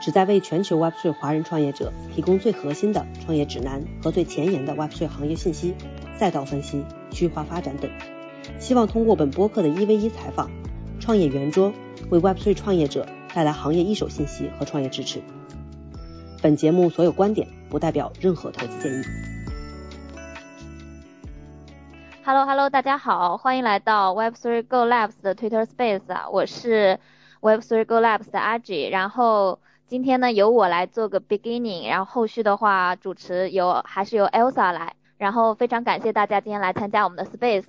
旨在为全球 Web3 华人创业者提供最核心的创业指南和最前沿的 Web3 行业信息、赛道分析、区域化发展等。希望通过本播客的一 v 一采访、创业圆桌，为 Web3 创业者带来行业一手信息和创业支持。本节目所有观点不代表任何投资建议。Hello Hello，大家好，欢迎来到 Web3 Go Labs 的 Twitter Space 啊，我是 Web3 Go Labs 的阿 J，然后。今天呢，由我来做个 beginning，然后后续的话主持由还是由 Elsa 来，然后非常感谢大家今天来参加我们的 Space。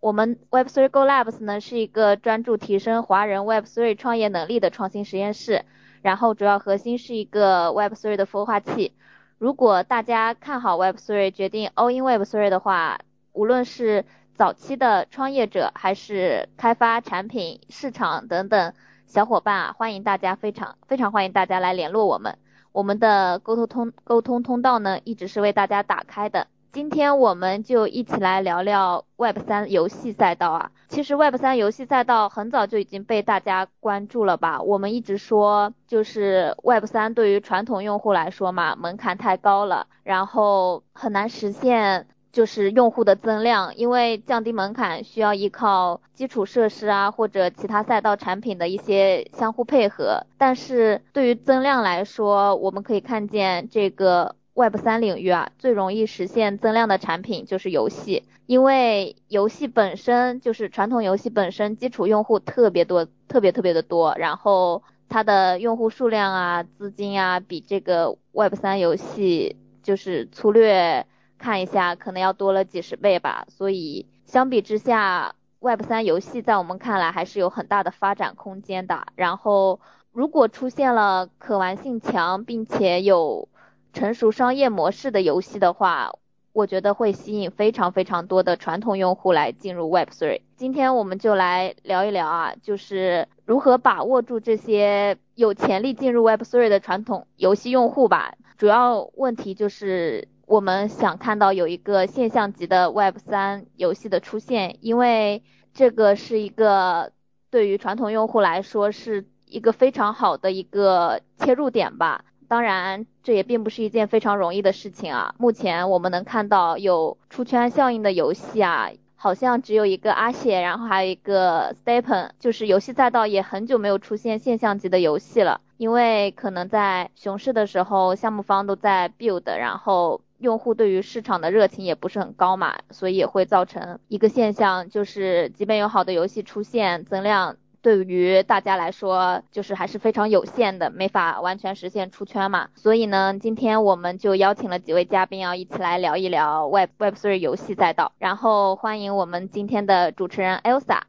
我们 Web3 Go Labs 呢是一个专注提升华人 Web3 创业能力的创新实验室，然后主要核心是一个 Web3 的孵化器。如果大家看好 Web3，决定 All in Web3 的话，无论是早期的创业者，还是开发产品、市场等等。小伙伴啊，欢迎大家，非常非常欢迎大家来联络我们。我们的沟通通沟通通道呢，一直是为大家打开的。今天我们就一起来聊聊 Web 三游戏赛道啊。其实 Web 三游戏赛道很早就已经被大家关注了吧？我们一直说，就是 Web 三对于传统用户来说嘛，门槛太高了，然后很难实现。就是用户的增量，因为降低门槛需要依靠基础设施啊，或者其他赛道产品的一些相互配合。但是对于增量来说，我们可以看见这个 Web 三领域啊，最容易实现增量的产品就是游戏，因为游戏本身就是传统游戏本身基础用户特别多，特别特别的多，然后它的用户数量啊、资金啊，比这个 Web 三游戏就是粗略。看一下，可能要多了几十倍吧。所以相比之下，Web 三游戏在我们看来还是有很大的发展空间的。然后，如果出现了可玩性强并且有成熟商业模式的游戏的话，我觉得会吸引非常非常多的传统用户来进入 Web three。今天我们就来聊一聊啊，就是如何把握住这些有潜力进入 Web three 的传统游戏用户吧。主要问题就是。我们想看到有一个现象级的 Web 三游戏的出现，因为这个是一个对于传统用户来说是一个非常好的一个切入点吧。当然，这也并不是一件非常容易的事情啊。目前我们能看到有出圈效应的游戏啊，好像只有一个阿谢，然后还有一个 Stepen，就是游戏赛道也很久没有出现现象级的游戏了，因为可能在熊市的时候，项目方都在 build，然后。用户对于市场的热情也不是很高嘛，所以也会造成一个现象，就是即便有好的游戏出现，增量对于大家来说就是还是非常有限的，没法完全实现出圈嘛。所以呢，今天我们就邀请了几位嘉宾要，一起来聊一聊 Web Web3 游戏赛道。然后欢迎我们今天的主持人 Elsa。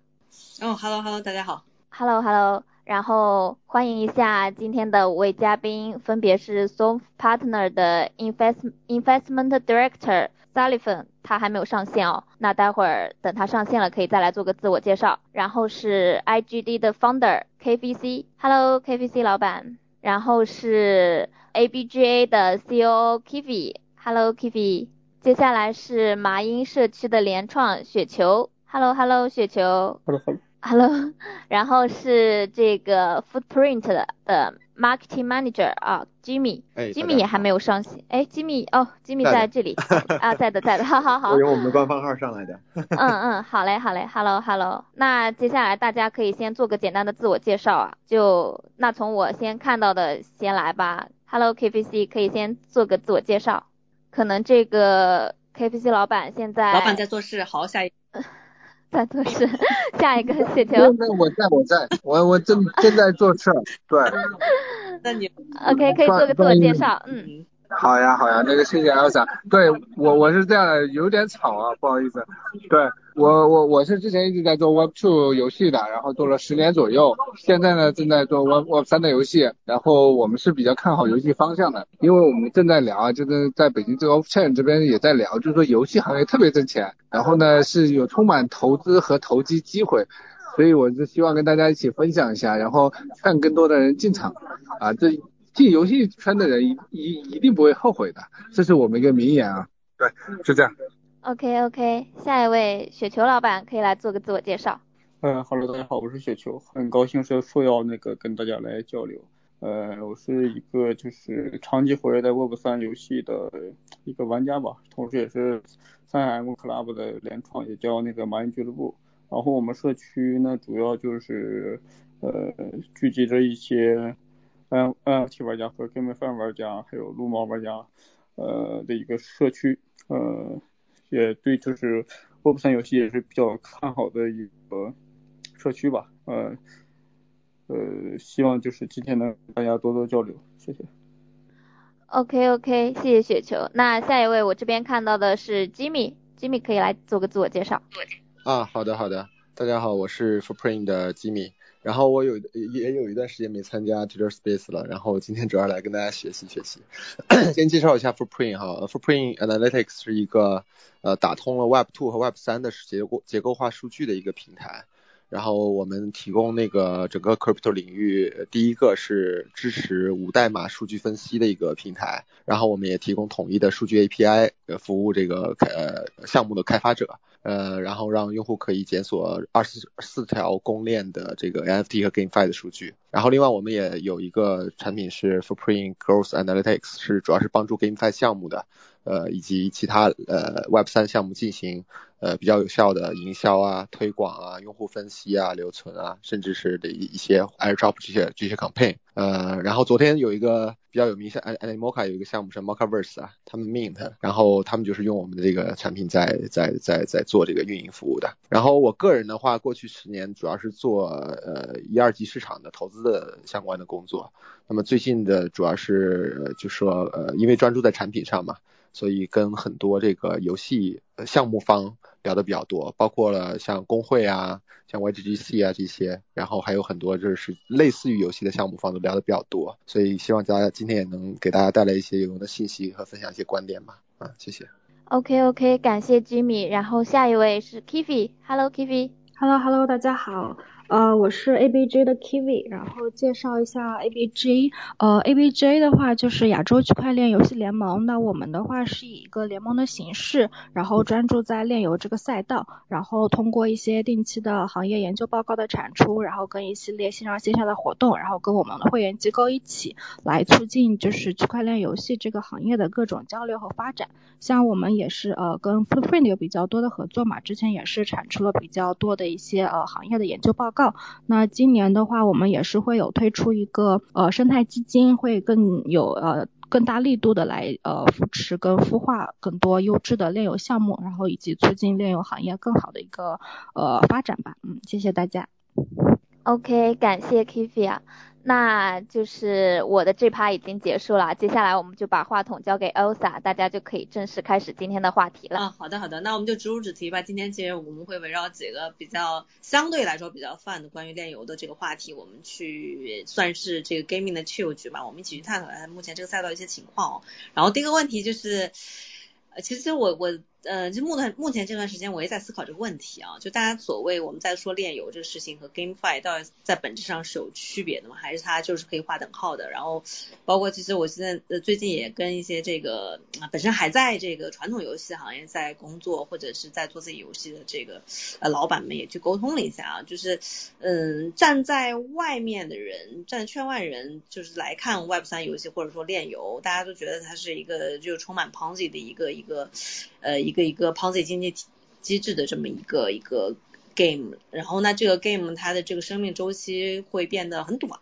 哦，Hello Hello，大家好。Hello Hello。然后欢迎一下今天的五位嘉宾，分别是 Soft Partner 的 Invest Investment Director Sullivan，他还没有上线哦，那待会儿等他上线了可以再来做个自我介绍。然后是 IGD 的 Founder KVC，Hello KVC 老板。然后是 ABGA 的 COO Kivi，Hello Kivi。接下来是麻音社区的联创雪球，Hello Hello 雪球。Hello Hello。Hello，然后是这个 Footprint 的的 Marketing Manager 啊，Jimmy，Jimmy 也还没有上线，哎，Jimmy，哦，Jimmy 在这里啊，在的在的，好好好。我用我们的官方号上来的。嗯嗯，好嘞好嘞，Hello Hello，那接下来大家可以先做个简单的自我介绍啊，就那从我先看到的先来吧，Hello KPC 可以先做个自我介绍，可能这个 KPC 老板现在。老板在做事，好下一。在做事，下一个 雪球。那我在我在，我我正正在做事，对。那你 OK 可以做个自我介绍，嗯。好呀，好呀，那个谢谢 Elsa。对我我是这样的，有点吵啊，不好意思。对我我我是之前一直在做 Web Two 游戏的，然后做了十年左右，现在呢正在做 Web Web 三的游戏，然后我们是比较看好游戏方向的，因为我们正在聊啊，就是在北京这个 Off Chain 这边也在聊，就是说游戏行业特别挣钱，然后呢是有充满投资和投机机会。所以我是希望跟大家一起分享一下，然后让更多的人进场啊，这进游戏圈的人一一一定不会后悔的，这是我们一个名言啊。对，就这样。OK OK，下一位雪球老板可以来做个自我介绍。嗯哈喽，大家好，我是雪球，很高兴是受邀那个跟大家来交流。呃，我是一个就是长期活跃在 Web 三游戏的一个玩家吧，同时也是三 M Club 的联创，也叫那个蚂蚁俱乐部。然后我们社区呢，主要就是呃聚集着一些 N NFT 玩家和 GameFi 玩家，还有撸猫玩家呃的一个社区，呃也对就是 Web3 游戏也是比较看好的一个社区吧，呃呃希望就是今天能大家多多交流，谢谢。OK OK，谢谢雪球。那下一位我这边看到的是 Jimmy，Jimmy 可以来做个自我介绍。啊，好的好的，大家好，我是 Footprint 的吉米，然后我有也有一段时间没参加 Twitter Space 了，然后今天主要来跟大家学习学习。先介绍一下 ForPrint 哈，ForPrint Analytics 是一个呃打通了 Web 2和 Web 3的结构结构化数据的一个平台，然后我们提供那个整个 Crypto 领域第一个是支持无代码数据分析的一个平台，然后我们也提供统一的数据 API 服务这个呃项目的开发者。呃，然后让用户可以检索二十四条公链的这个 NFT 和 GameFi 的数据。然后另外我们也有一个产品是 Footprint Growth Analytics，是主要是帮助 GameFi 项目的，呃以及其他呃 Web 三项目进行呃比较有效的营销啊、推广啊、用户分析啊、留存啊，甚至是的一些 Airdrop 这些这些 campaign。呃，然后昨天有一个比较有名像 Animoca 有一个项目是 Mocaverse 啊，他们 Mint，然后他们就是用我们的这个产品在在在在做这个运营服务的。然后我个人的话，过去十年主要是做呃一二级市场的投资的相关的工作。那么最近的主要是就说呃因为专注在产品上嘛，所以跟很多这个游戏项目方聊的比较多，包括了像工会啊。像 YGGC 啊这些，然后还有很多就是类似于游戏的项目方都聊的比较多，所以希望大家今天也能给大家带来一些有用的信息和分享一些观点吧。啊，谢谢。OK OK，感谢 Jimmy，然后下一位是 Kifi，Hello Kifi。Hello Hello，大家好。呃，我是 ABJ 的 Kiwi，然后介绍一下 ABJ。呃，ABJ 的话就是亚洲区块链游戏联盟。那我们的话是以一个联盟的形式，然后专注在链游这个赛道，然后通过一些定期的行业研究报告的产出，然后跟一系列线上线下的活动，然后跟我们的会员机构一起来促进就是区块链游戏这个行业的各种交流和发展。像我们也是呃跟 Footprint 有比较多的合作嘛，之前也是产出了比较多的一些呃行业的研究报告。那今年的话，我们也是会有推出一个呃生态基金，会更有呃更大力度的来呃扶持跟孵化更多优质的炼油项目，然后以及促进炼油行业更好的一个呃发展吧。嗯，谢谢大家。OK，感谢 Kifi 啊。那就是我的这趴已经结束了，接下来我们就把话筒交给 Elsa，大家就可以正式开始今天的话题了。啊，好的好的，那我们就直入主题吧。今天其实我们会围绕几个比较相对来说比较泛的关于炼油的这个话题，我们去算是这个 gaming 的 chill 局吧，我们一起去探讨一下目前这个赛道一些情况哦。然后第一个问题就是，呃，其实我我。呃，就目前目前这段时间，我也在思考这个问题啊。就大家所谓我们在说炼油这个事情和 GameFi 到底在本质上是有区别的吗？还是它就是可以划等号的？然后包括其实我现在呃最近也跟一些这个本身还在这个传统游戏行业在工作或者是在做自己游戏的这个呃老板们也去沟通了一下啊。就是嗯站在外面的人，站在圈外人就是来看 Web 三游戏或者说炼油，大家都觉得它是一个就充满 Ponzi 的一个一个呃一。一个一个 Ponzi 经济机制的这么一个一个 game，然后呢，这个 game 它的这个生命周期会变得很短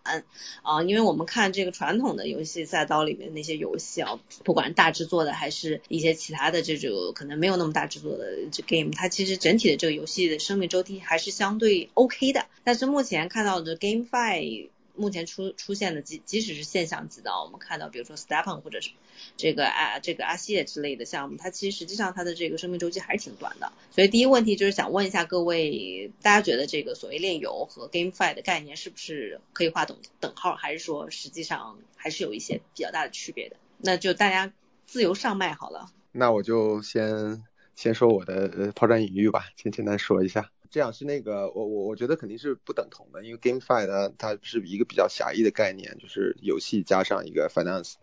啊，因为我们看这个传统的游戏赛道里面那些游戏啊，不管大制作的还是一些其他的这种可能没有那么大制作的这 game，它其实整体的这个游戏的生命周期还是相对 OK 的。但是目前看到的 GameFi 目前出出现的，即即使是现象级的，我们看到，比如说 Stepan 或者是这个啊这个阿西耶之类的项目，它其实实际上它的这个生命周期还是挺短的。所以第一个问题就是想问一下各位，大家觉得这个所谓炼油和 GameFi 的概念是不是可以划等等号，还是说实际上还是有一些比较大的区别的？那就大家自由上麦好了。那我就先先说我的抛砖引玉吧，先简单说一下。这样是那个，我我我觉得肯定是不等同的，因为 GameFi 呢，它是一个比较狭义的概念，就是游戏加上一个 Finance，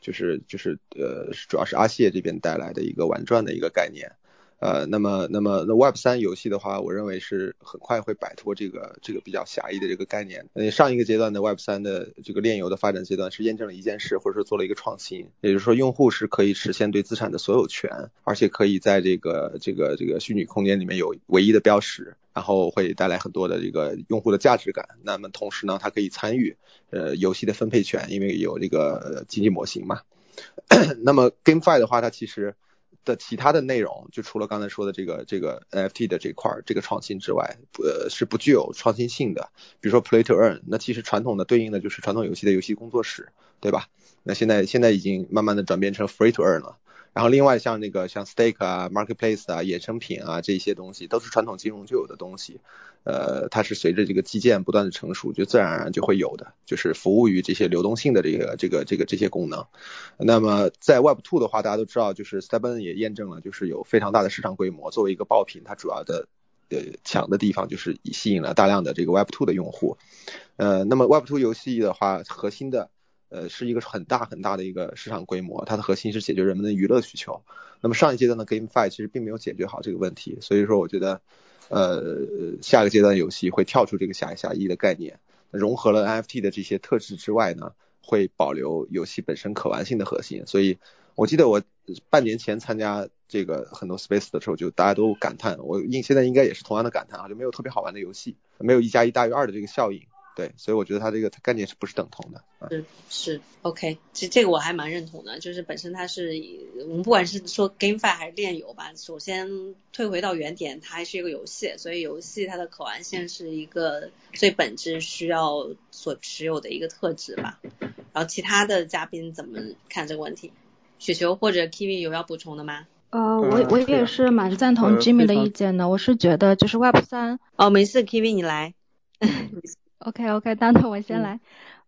就是就是呃，主要是阿谢这边带来的一个玩转的一个概念。呃，那么，那么，那 Web 三游戏的话，我认为是很快会摆脱这个这个比较狭义的这个概念。呃，上一个阶段的 Web 三的这个炼油的发展阶段是验证了一件事，或者说做了一个创新，也就是说，用户是可以实现对资产的所有权，而且可以在这个这个这个虚拟空间里面有唯一的标识，然后会带来很多的这个用户的价值感。那么同时呢，它可以参与呃游戏的分配权，因为有这个经济模型嘛。那么 GameFi 的话，它其实。的其他的内容，就除了刚才说的这个这个 NFT 的这块这个创新之外，呃是不具有创新性的。比如说 Play to Earn，那其实传统的对应的就是传统游戏的游戏工作室，对吧？那现在现在已经慢慢的转变成 Free to Earn 了。然后另外像那个像 Stake 啊、Marketplace 啊、衍生品啊这些东西，都是传统金融就有的东西。呃，它是随着这个基建不断的成熟，就自然而然就会有的，就是服务于这些流动性的这个这个这个这些功能。那么在 Web Two 的话，大家都知道，就是 Stephen 也验证了，就是有非常大的市场规模。作为一个爆品，它主要的呃强的地方就是吸引了大量的这个 Web Two 的用户。呃，那么 Web Two 游戏的话，核心的。呃，是一个很大很大的一个市场规模，它的核心是解决人们的娱乐需求。那么上一阶段的 GameFi 其实并没有解决好这个问题，所以说我觉得，呃，下个阶段游戏会跳出这个狭狭义的概念，融合了 NFT 的这些特质之外呢，会保留游戏本身可玩性的核心。所以我记得我半年前参加这个很多 Space 的时候，就大家都感叹，我应现在应该也是同样的感叹啊，就没有特别好玩的游戏，没有一加一大于二的这个效应。对，所以我觉得它这个概念是不是等同的？是是，OK，其实这个我还蛮认同的，就是本身它是我们不管是说 GameFi 还是炼油吧，首先退回到原点，它还是一个游戏，所以游戏它的可玩性是一个最本质需要所持有的一个特质吧。然后其他的嘉宾怎么看这个问题？雪球或者 Kiwi 有要补充的吗？呃，我我也是蛮赞同 Jimmy 的意见的，我是觉得就是 Web 三。哦，没事，Kiwi 你来。OK OK，当当我先来。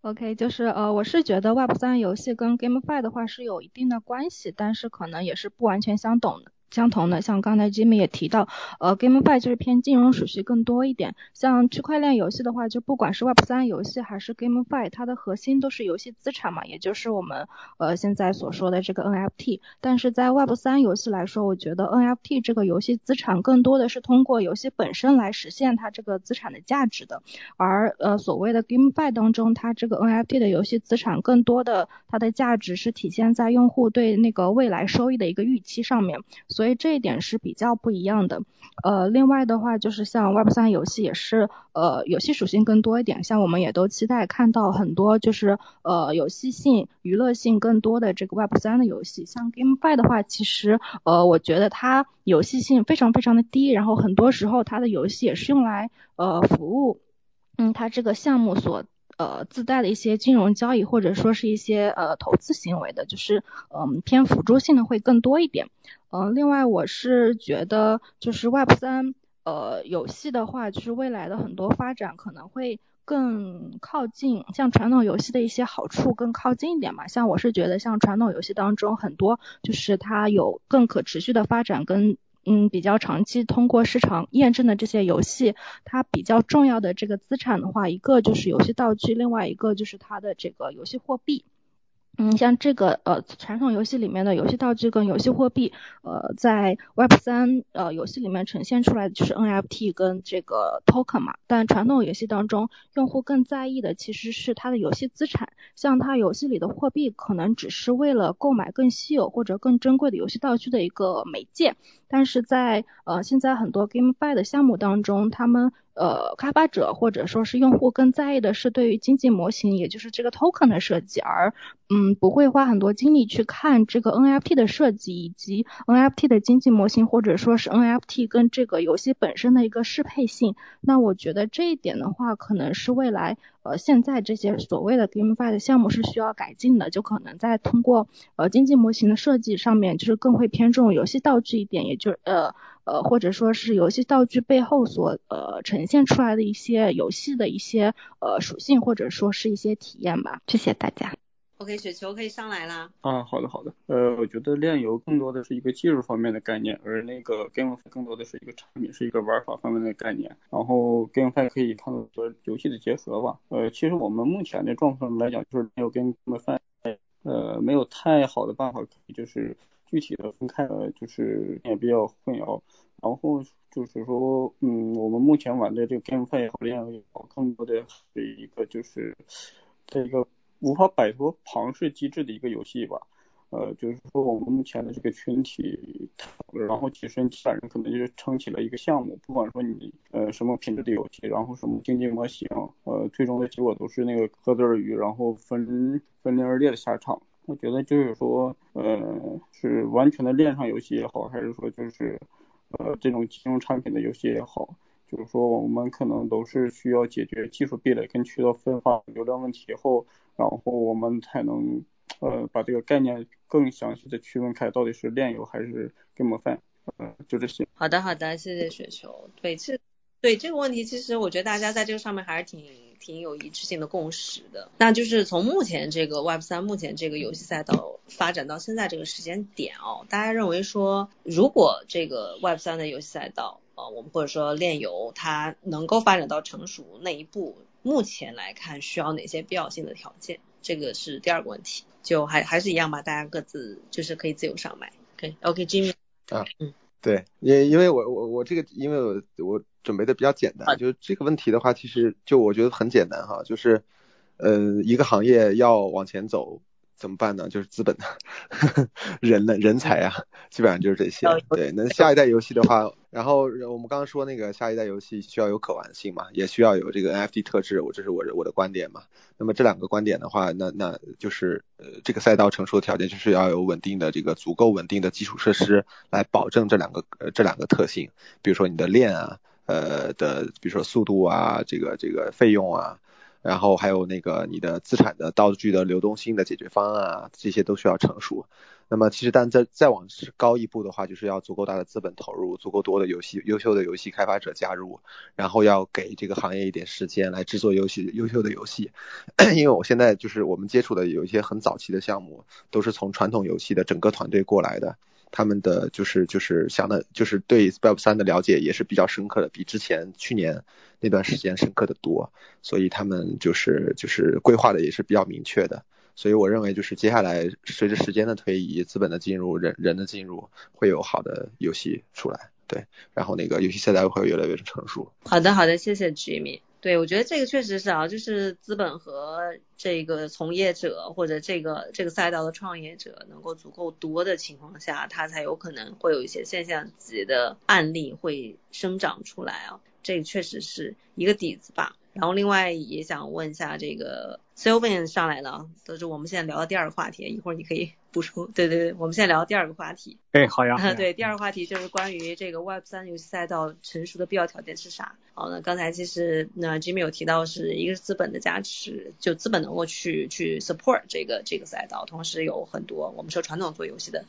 OK，就是呃，我是觉得 Web 三游戏跟 GameFi 的话是有一定的关系，但是可能也是不完全相等的。相同的，像刚才 Jimmy 也提到，呃，GameFi 就是偏金融属性更多一点。像区块链游戏的话，就不管是 Web 三游戏还是 GameFi，它的核心都是游戏资产嘛，也就是我们呃现在所说的这个 NFT。但是在 Web 三游戏来说，我觉得 NFT 这个游戏资产更多的是通过游戏本身来实现它这个资产的价值的。而呃所谓的 GameFi 当中，它这个 NFT 的游戏资产更多的它的价值是体现在用户对那个未来收益的一个预期上面。所以这一点是比较不一样的。呃，另外的话就是像 Web 三游戏也是呃游戏属性更多一点，像我们也都期待看到很多就是呃游戏性、娱乐性更多的这个 Web 三的游戏。像 GameFi 的话，其实呃我觉得它游戏性非常非常的低，然后很多时候它的游戏也是用来呃服务，嗯，它这个项目所。呃，自带的一些金融交易或者说是一些呃投资行为的，就是嗯偏辅助性的会更多一点。嗯，另外我是觉得就是 Web 三呃游戏的话，就是未来的很多发展可能会更靠近像传统游戏的一些好处更靠近一点嘛。像我是觉得像传统游戏当中很多就是它有更可持续的发展跟。嗯，比较长期通过市场验证的这些游戏，它比较重要的这个资产的话，一个就是游戏道具，另外一个就是它的这个游戏货币。嗯，像这个呃传统游戏里面的游戏道具跟游戏货币，呃，在 Web 三呃游戏里面呈现出来的就是 NFT 跟这个 Token 嘛。但传统游戏当中，用户更在意的其实是它的游戏资产，像它游戏里的货币可能只是为了购买更稀有或者更珍贵的游戏道具的一个媒介。但是在呃现在很多 GameFi 的项目当中，他们呃开发者或者说是用户更在意的是对于经济模型，也就是这个 token 的设计，而嗯不会花很多精力去看这个 NFT 的设计以及 NFT 的经济模型，或者说是 NFT 跟这个游戏本身的一个适配性。那我觉得这一点的话，可能是未来呃现在这些所谓的 GameFi 的项目是需要改进的，就可能在通过呃经济模型的设计上面，就是更会偏重游戏道具一点，也就呃。呃，或者说是游戏道具背后所呃呈现出来的一些游戏的一些呃属性，或者说是一些体验吧。谢谢大家。OK，雪球可以上来啦。啊，好的好的。呃，我觉得炼油更多的是一个技术方面的概念，而那个 GameFi 更多的是一个产品，是一个玩法方面的概念。然后 GameFi 可以看作和游戏的结合吧。呃，其实我们目前的状况来讲，就是没有跟 GameFi 呃没有太好的办法可以就是。具体的分开了，就是也比较混淆。然后就是说，嗯，我们目前玩的这个 GameFi 也好，链也好，更多的是一个就是这个无法摆脱庞氏机制的一个游戏吧。呃，就是说我们目前的这个群体，然后几十人、几百人可能就是撑起了一个项目。不管说你呃什么品质的游戏，然后什么经济模型，呃，最终的结果都是那个各自而语，然后分分裂而裂的下场。我觉得就是说，呃，是完全的链上游戏也好，还是说就是呃这种金融产品的游戏也好，就是说我们可能都是需要解决技术壁垒跟渠道分发流量问题后，然后我们才能呃把这个概念更详细的区分开，到底是链游还是 GameFi，呃，就这些。好的，好的，谢谢雪球。每次对这个问题，其实我觉得大家在这个上面还是挺。挺有一致性的共识的，那就是从目前这个 Web 三目前这个游戏赛道发展到现在这个时间点哦，大家认为说，如果这个 Web 三的游戏赛道啊，我们或者说炼油它能够发展到成熟那一步，目前来看需要哪些必要性的条件？这个是第二个问题，就还还是一样吧，大家各自就是可以自由上麦。OK，OK，Jimmy 啊，嗯。对，因因为我我我这个，因为我我准备的比较简单，就是这个问题的话，其实就我觉得很简单哈，就是呃一个行业要往前走。怎么办呢？就是资本的 人呢，人才啊，基本上就是这些。对，那下一代游戏的话，然后我们刚刚说那个下一代游戏需要有可玩性嘛，也需要有这个 NFT 特质，我这是我我的观点嘛。那么这两个观点的话，那那就是呃这个赛道成熟的条件就是要有稳定的这个足够稳定的基础设施来保证这两个呃这两个特性，比如说你的链啊，呃的，比如说速度啊，这个这个费用啊。然后还有那个你的资产的道具的流动性的解决方案啊，这些都需要成熟。那么其实，但再再往高一步的话，就是要足够大的资本投入，足够多的游戏优秀的游戏开发者加入，然后要给这个行业一点时间来制作游戏优秀的游戏。因为我现在就是我们接触的有一些很早期的项目，都是从传统游戏的整个团队过来的。他们的就是就是想的，就是对 Web 三的了解也是比较深刻的，比之前去年那段时间深刻的多，所以他们就是就是规划的也是比较明确的，所以我认为就是接下来随着时间的推移，资本的进入，人人的进入，会有好的游戏出来，对，然后那个游戏现在会越来越成熟。好的，好的，谢谢 Jimmy。对，我觉得这个确实是啊，就是资本和这个从业者或者这个这个赛道的创业者能够足够多的情况下，它才有可能会有一些现象级的案例会生长出来啊，这确实是一个底子吧。然后另外也想问一下这个 Sylvan 上来了，都是我们现在聊的第二个话题，一会儿你可以。补充，对对对，我们现在聊第二个话题。哎，好呀。对，第二个话题就是关于这个 Web 三游戏赛道成熟的必要条件是啥？好，那刚才其实那 Jimmy 有提到是一个是资本的加持，就资本能够去去 support 这个这个赛道，同时有很多我们说传统做游戏的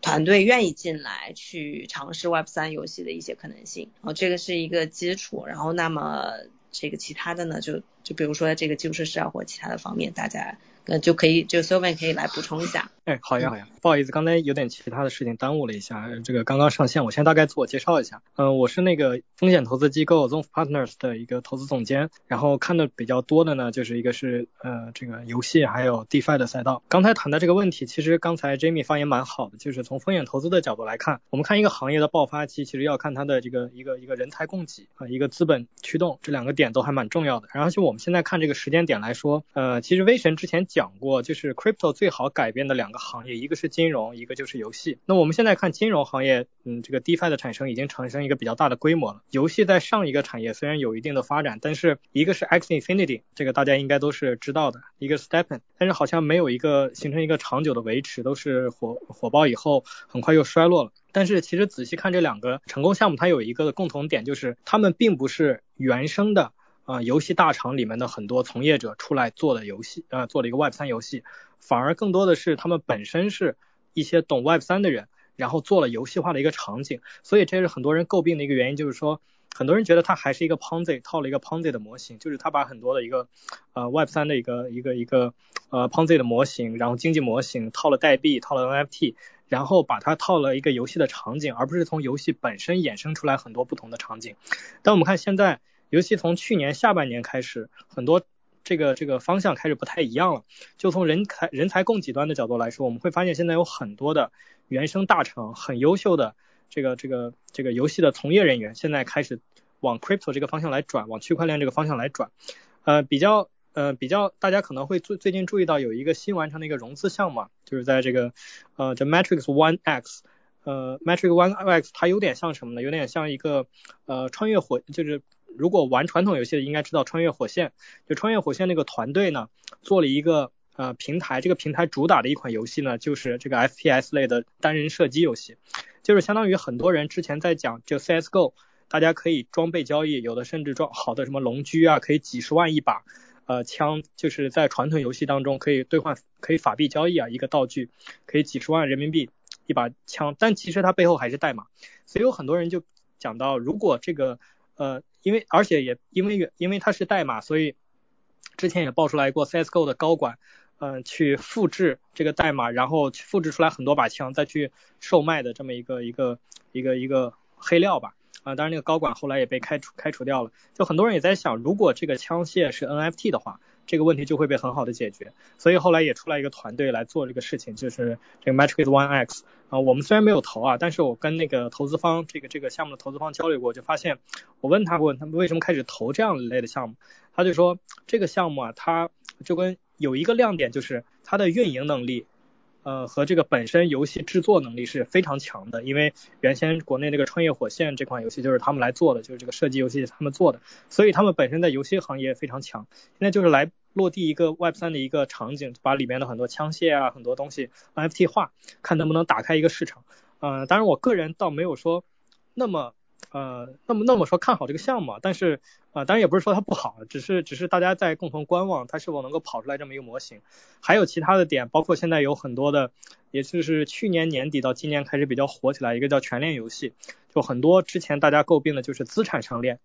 团队愿意进来去尝试 Web 三游戏的一些可能性。哦，这个是一个基础，然后那么这个其他的呢，就就比如说这个基础设施啊或其他的方面，大家。呃，就可以，就 s o v i n 可以来补充一下。哎，好呀，好呀，不好意思，刚才有点其他的事情耽误了一下，这个刚刚上线，我先大概自我介绍一下。嗯，我是那个风险投资机构 Zonf Partners 的一个投资总监，然后看的比较多的呢，就是一个是呃这个游戏还有 DeFi 的赛道。刚才谈的这个问题，其实刚才 Jamie 发言蛮好的，就是从风险投资的角度来看，我们看一个行业的爆发期，其实要看它的这个一个一个人才供给啊，一个资本驱动，这两个点都还蛮重要的。然后就我我们现在看这个时间点来说，呃，其实威神之前讲过，就是 crypto 最好改变的两个行业，一个是金融，一个就是游戏。那我们现在看金融行业，嗯，这个 DeFi 的产生已经产生一个比较大的规模了。游戏在上一个产业虽然有一定的发展，但是一个是 X Infinity，这个大家应该都是知道的，一个 Stepen，但是好像没有一个形成一个长久的维持，都是火火爆以后很快又衰落了。但是其实仔细看这两个成功项目，它有一个共同点，就是他们并不是原生的啊游戏大厂里面的很多从业者出来做的游戏，呃做了一个 Web 三游戏，反而更多的是他们本身是一些懂 Web 三的人，然后做了游戏化的一个场景，所以这是很多人诟病的一个原因，就是说很多人觉得它还是一个 Ponzi 套了一个 Ponzi 的模型，就是他把很多的一个呃 Web 三的一个一个一个呃 Ponzi 的模型，然后经济模型套了代币，套了 NFT。然后把它套了一个游戏的场景，而不是从游戏本身衍生出来很多不同的场景。但我们看现在，尤其从去年下半年开始，很多这个这个方向开始不太一样了。就从人才人才供给端的角度来说，我们会发现现在有很多的原生大厂，很优秀的这个这个这个游戏的从业人员，现在开始往 crypto 这个方向来转，往区块链这个方向来转。呃，比较。呃，比较大家可能会最最近注意到有一个新完成的一个融资项目，就是在这个呃这 Matrix One X，呃 Matrix One X 它有点像什么呢？有点像一个呃穿越火，就是如果玩传统游戏的应该知道穿越火线，就穿越火线那个团队呢做了一个呃平台，这个平台主打的一款游戏呢就是这个 FPS 类的单人射击游戏，就是相当于很多人之前在讲就 CS:GO，大家可以装备交易，有的甚至装好的什么龙狙啊，可以几十万一把。呃，枪就是在传统游戏当中可以兑换，可以法币交易啊，一个道具可以几十万人民币一把枪，但其实它背后还是代码，所以有很多人就讲到，如果这个呃，因为而且也因为因为它是代码，所以之前也爆出来过 CS:GO 的高管，嗯，去复制这个代码，然后去复制出来很多把枪，再去售卖的这么一个一个一个一个黑料吧。啊，当然那个高管后来也被开除开除掉了。就很多人也在想，如果这个枪械是 NFT 的话，这个问题就会被很好的解决。所以后来也出来一个团队来做这个事情，就是这个 Matrix One X。啊，我们虽然没有投啊，但是我跟那个投资方这个这个项目的投资方交流过，就发现我问他过他们为什么开始投这样一类的项目，他就说这个项目啊，它就跟有一个亮点就是它的运营能力。呃，和这个本身游戏制作能力是非常强的，因为原先国内那个《穿越火线》这款游戏就是他们来做的，就是这个射击游戏他们做的，所以他们本身在游戏行业非常强。现在就是来落地一个 Web 三的一个场景，把里面的很多枪械啊，很多东西 NFT 化，看能不能打开一个市场。嗯，当然我个人倒没有说那么。呃，那么那么说看好这个项目，但是啊，当然也不是说它不好，只是只是大家在共同观望它是否能够跑出来这么一个模型。还有其他的点，包括现在有很多的，也就是去年年底到今年开始比较火起来一个叫全链游戏，就很多之前大家诟病的就是资产上链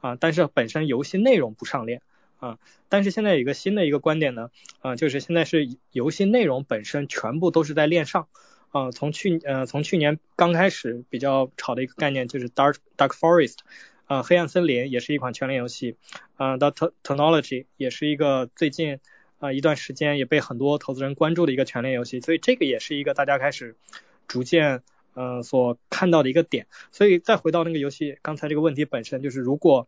啊，但是本身游戏内容不上链啊。但是现在有一个新的一个观点呢，啊，就是现在是游戏内容本身全部都是在链上。啊，从去呃从去年刚开始比较炒的一个概念就是 Dark Dark Forest，啊黑暗森林也是一款全联游戏，啊 The Technology 也是一个最近啊一段时间也被很多投资人关注的一个全联游戏，所以这个也是一个大家开始逐渐呃所看到的一个点。所以再回到那个游戏刚才这个问题本身，就是如果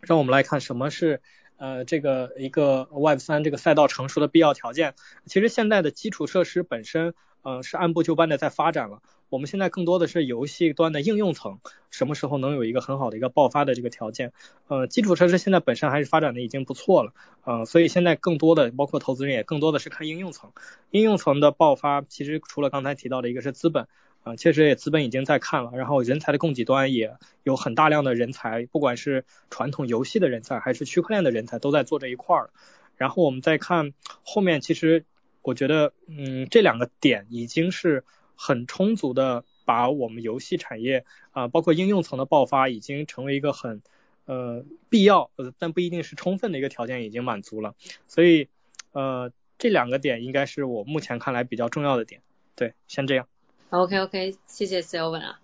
让我们来看什么是呃这个一个 Web 三这个赛道成熟的必要条件，其实现在的基础设施本身。呃，是按部就班的在发展了。我们现在更多的是游戏端的应用层，什么时候能有一个很好的一个爆发的这个条件？呃，基础设施现在本身还是发展的已经不错了，呃，所以现在更多的包括投资人也更多的是看应用层。应用层的爆发，其实除了刚才提到的一个是资本，啊，确实也资本已经在看了，然后人才的供给端也有很大量的人才，不管是传统游戏的人才还是区块链的人才都在做这一块儿。然后我们再看后面，其实。我觉得，嗯，这两个点已经是很充足的，把我们游戏产业啊，包括应用层的爆发，已经成为一个很呃必要，呃，但不一定是充分的一个条件，已经满足了。所以，呃，这两个点应该是我目前看来比较重要的点。对，先这样。OK OK，谢谢 Sylvan 啊。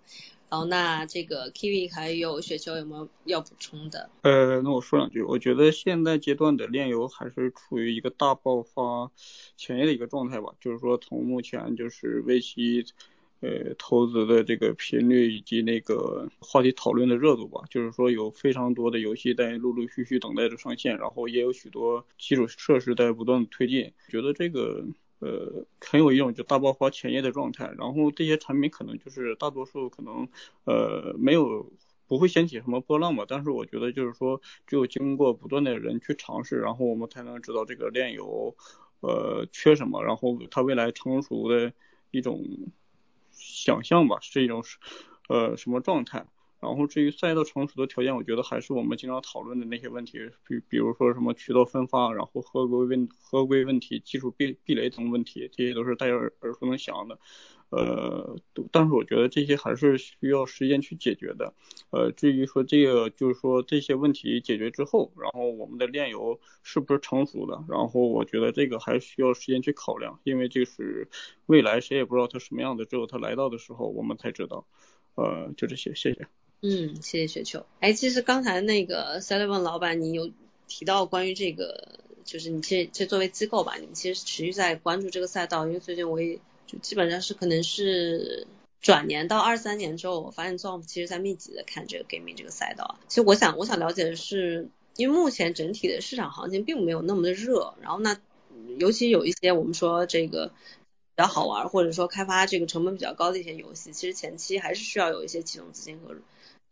然后那这个 Kiwi 还有雪球有没有要补充的？呃，那我说两句。我觉得现在阶段的炼油还是处于一个大爆发前夜的一个状态吧。就是说从目前就是为期呃，投资的这个频率以及那个话题讨论的热度吧，就是说有非常多的游戏在陆陆续续等待着上线，然后也有许多基础设施在不断的推进，觉得这个呃很有一种就大爆发前夜的状态，然后这些产品可能就是大多数可能呃没有不会掀起什么波浪吧，但是我觉得就是说只有经过不断的人去尝试，然后我们才能知道这个炼油呃缺什么，然后它未来成熟的一种。想象吧，是一种呃什么状态？然后至于赛道成熟的条件，我觉得还是我们经常讨论的那些问题，比比如说什么渠道分发，然后合规问合规问题、技术壁壁垒等问题，这些都是大家耳耳熟能详的。呃，但是我觉得这些还是需要时间去解决的。呃，至于说这个，就是说这些问题解决之后，然后我们的炼油是不是成熟的？然后我觉得这个还需要时间去考量，因为这是未来谁也不知道它什么样的，只有它来到的时候我们才知道。呃，就这些，谢谢。嗯，谢谢雪球。哎，其实刚才那个 Seven 老板，你有提到关于这个，就是你其实这作为机构吧，你其实持续在关注这个赛道，因为最近我也。就基本上是可能是转年到二三年之后，我发现 Zom 其实在密集的看这个 gaming 这个赛道。其实我想我想了解的是，因为目前整体的市场行情并没有那么的热，然后那尤其有一些我们说这个比较好玩或者说开发这个成本比较高的一些游戏，其实前期还是需要有一些启动资金和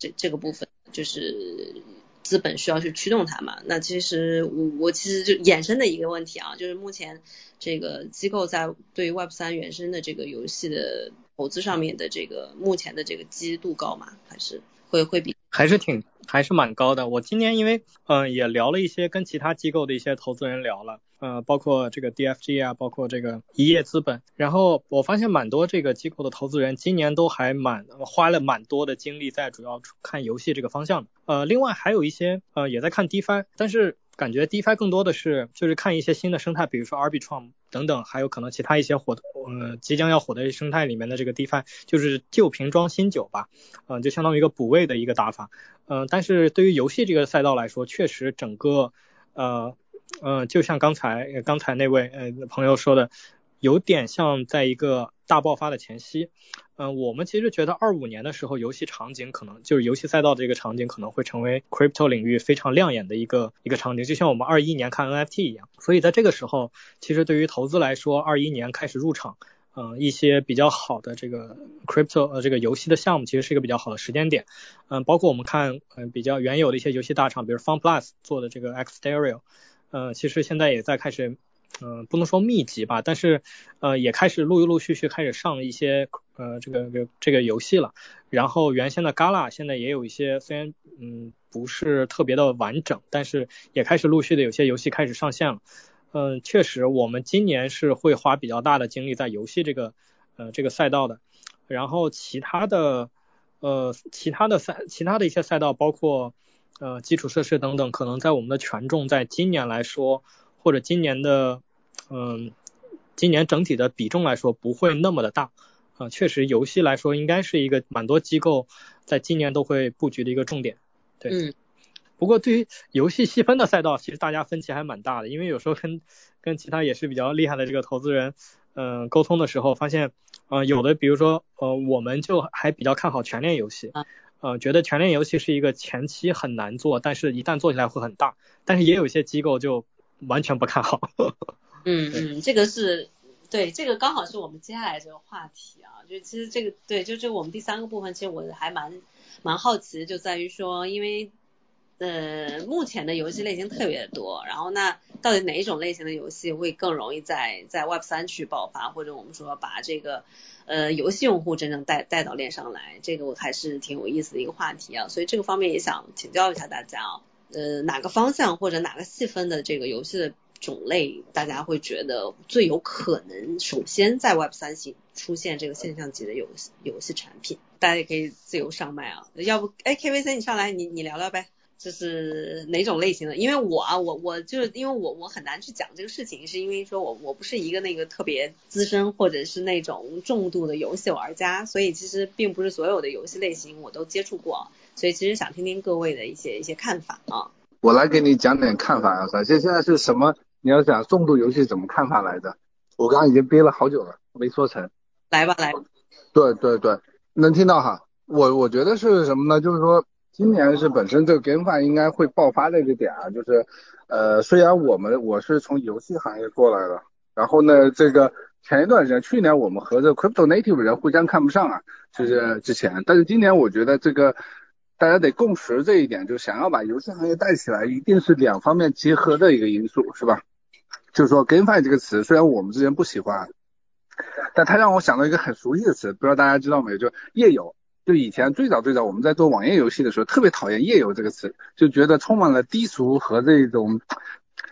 这这个部分，就是资本需要去驱动它嘛。那其实我我其实就衍生的一个问题啊，就是目前。这个机构在对于 Web 三原生的这个游戏的投资上面的这个目前的这个积度高吗？还是会会比还是挺还是蛮高的。我今年因为嗯也聊了一些跟其他机构的一些投资人聊了，呃包括这个 DFG 啊，包括这个一叶资本，然后我发现蛮多这个机构的投资人今年都还蛮花了蛮多的精力在主要看游戏这个方向。呃另外还有一些呃也在看 DeFi，但是。感觉 DeFi 更多的是就是看一些新的生态，比如说 Arbitrum 等等，还有可能其他一些火的呃即将要火的生态里面的这个 DeFi，就是旧瓶装新酒吧，嗯，就相当于一个补位的一个打法，嗯，但是对于游戏这个赛道来说，确实整个呃呃，就像刚才刚才那位呃朋友说的，有点像在一个大爆发的前夕。嗯，我们其实觉得二五年的时候，游戏场景可能就是游戏赛道的这个场景可能会成为 crypto 领域非常亮眼的一个一个场景，就像我们二一年看 NFT 一样。所以在这个时候，其实对于投资来说，二一年开始入场，嗯，一些比较好的这个 crypto 呃这个游戏的项目，其实是一个比较好的时间点。嗯，包括我们看嗯比较原有的一些游戏大厂，比如 FunPlus 做的这个 Xstereo，嗯，其实现在也在开始。嗯，不能说密集吧，但是呃也开始陆陆续续开始上一些呃这个这个这个游戏了。然后原先的 Gala 现在也有一些，虽然嗯不是特别的完整，但是也开始陆续的有些游戏开始上线了。嗯，确实我们今年是会花比较大的精力在游戏这个呃这个赛道的。然后其他的呃其他的赛其他的一些赛道，包括呃基础设施等等，可能在我们的权重在今年来说。或者今年的，嗯，今年整体的比重来说不会那么的大，啊，确实游戏来说应该是一个蛮多机构在今年都会布局的一个重点，对。嗯。不过对于游戏细分的赛道，其实大家分歧还蛮大的，因为有时候跟跟其他也是比较厉害的这个投资人，嗯，沟通的时候发现，呃，有的比如说，呃，我们就还比较看好全链游戏，呃，觉得全链游戏是一个前期很难做，但是一旦做起来会很大，但是也有一些机构就。完全不看好。嗯嗯，这个是对，这个刚好是我们接下来这个话题啊。就其实这个对，就这我们第三个部分，其实我还蛮蛮好奇，就在于说，因为呃目前的游戏类型特别多，然后那到底哪一种类型的游戏会更容易在在 Web 三去爆发，或者我们说把这个呃游戏用户真正带带到链上来，这个我还是挺有意思的一个话题啊。所以这个方面也想请教一下大家啊。呃，哪个方向或者哪个细分的这个游戏的种类，大家会觉得最有可能首先在 Web 三型出现这个现象级的游戏游戏产品？大家也可以自由上麦啊，要不哎 KVC 你上来，你你聊聊呗，这是哪种类型的？因为我啊，我我就是因为我我很难去讲这个事情，是因为说我我不是一个那个特别资深或者是那种重度的游戏玩家，所以其实并不是所有的游戏类型我都接触过。所以其实想听听各位的一些一些看法啊。我来给你讲点看法啊，首先现在是什么？你要讲重度游戏怎么看法来的？我刚刚已经憋了好久了，没说成。来吧，来。对对对，能听到哈。我我觉得是什么呢？就是说今年是本身这个 GameFi 应该会爆发的一个点啊，就是呃虽然我们我是从游戏行业过来的，然后呢这个前一段时间去年我们和这 Crypto Native 人互相看不上啊，就是之前，但是今年我觉得这个大家得共识这一点，就想要把游戏行业带起来，一定是两方面结合的一个因素，是吧？就是说 GameFi 这个词虽然我们之前不喜欢，但它让我想到一个很熟悉的词，不知道大家知道没有？就页游。就以前最早最早我们在做网页游戏的时候，特别讨厌页游这个词，就觉得充满了低俗和这种，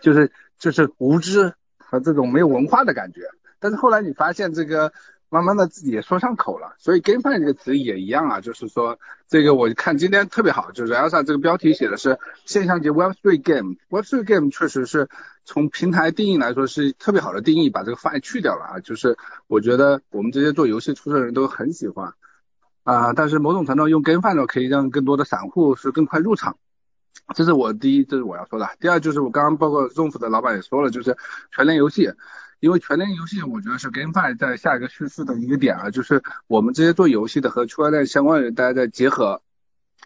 就是就是无知和这种没有文化的感觉。但是后来你发现这个慢慢的自己也说上口了，所以 GameFi 这个词也一样啊，就是说这个我看今天特别好，就是 Elsa 这个标题写的是现象级 Web3 Game，Web3 Game 确实是从平台定义来说是特别好的定义，把这个 Fi 去掉了啊，就是我觉得我们这些做游戏出身的人都很喜欢。啊，但是某种程度用 GameFi 呢，可以让更多的散户是更快入场，这是我第一，这是我要说的。第二就是我刚刚包括 Zoom 的老板也说了，就是全链游戏，因为全链游戏我觉得是 GameFi 在下一个趋势的一个点啊，就是我们这些做游戏的和区块链相关的人大家在结合，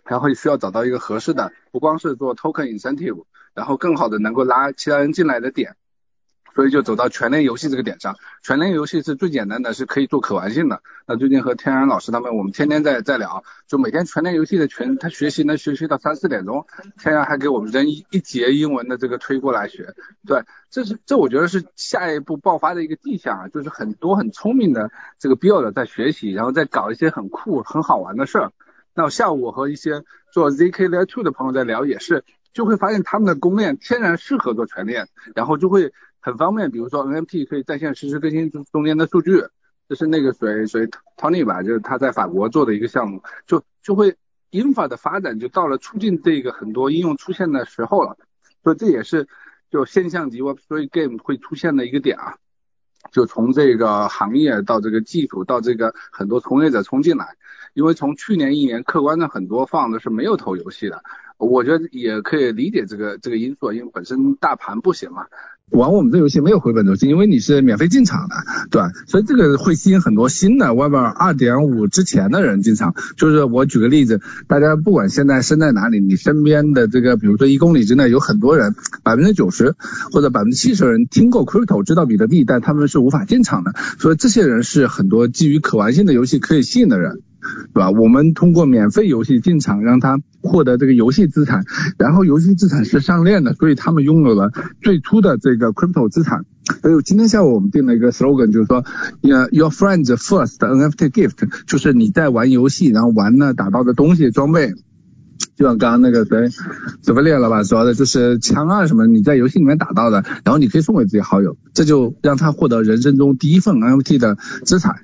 然后需要找到一个合适的，不光是做 Token Incentive，然后更好的能够拉其他人进来的点。所以就走到全链游戏这个点上，全链游戏是最简单的，是可以做可玩性的。那最近和天然老师他们，我们天天在在聊，就每天全链游戏的全，他学习能学习到三四点钟，天然还给我们扔一节英文的这个推过来学。对，这是这我觉得是下一步爆发的一个迹象啊，就是很多很聪明的这个 build 在学习，然后再搞一些很酷很好玩的事儿。那下午我和一些做 zk layer two 的朋友在聊，也是就会发现他们的公链天然适合做全链，然后就会。很方便，比如说 NFT 可以在线实时更新中中间的数据，这是那个谁谁 Tony 吧，就是他在法国做的一个项目，就就会 Infa 的发展就到了促进这个很多应用出现的时候了，所以这也是就现象级 Web3 Game 会出现的一个点啊，就从这个行业到这个技术到这个很多从业者冲进来，因为从去年一年客观的很多放的是没有投游戏的，我觉得也可以理解这个这个因素，因为本身大盘不行嘛。玩我们这游戏没有回本周期，因为你是免费进场的，对？所以这个会吸引很多新的 Web 二点五之前的人进场。就是我举个例子，大家不管现在身在哪里，你身边的这个，比如说一公里之内有很多人，百分之九十或者百分之七十人听过 Crypto，知道比特币，但他们是无法进场的。所以这些人是很多基于可玩性的游戏可以吸引的人。对吧？我们通过免费游戏进场，让他获得这个游戏资产，然后游戏资产是上链的，所以他们拥有了最初的这个 crypto 资产。所以今天下午我们定了一个 slogan，就是说，your friends first NFT gift，就是你在玩游戏，然后玩呢打到的东西装备，就像刚刚那个谁，怎么列老板说的，就是枪啊什么，你在游戏里面打到的，然后你可以送给自己好友，这就让他获得人生中第一份 NFT 的资产。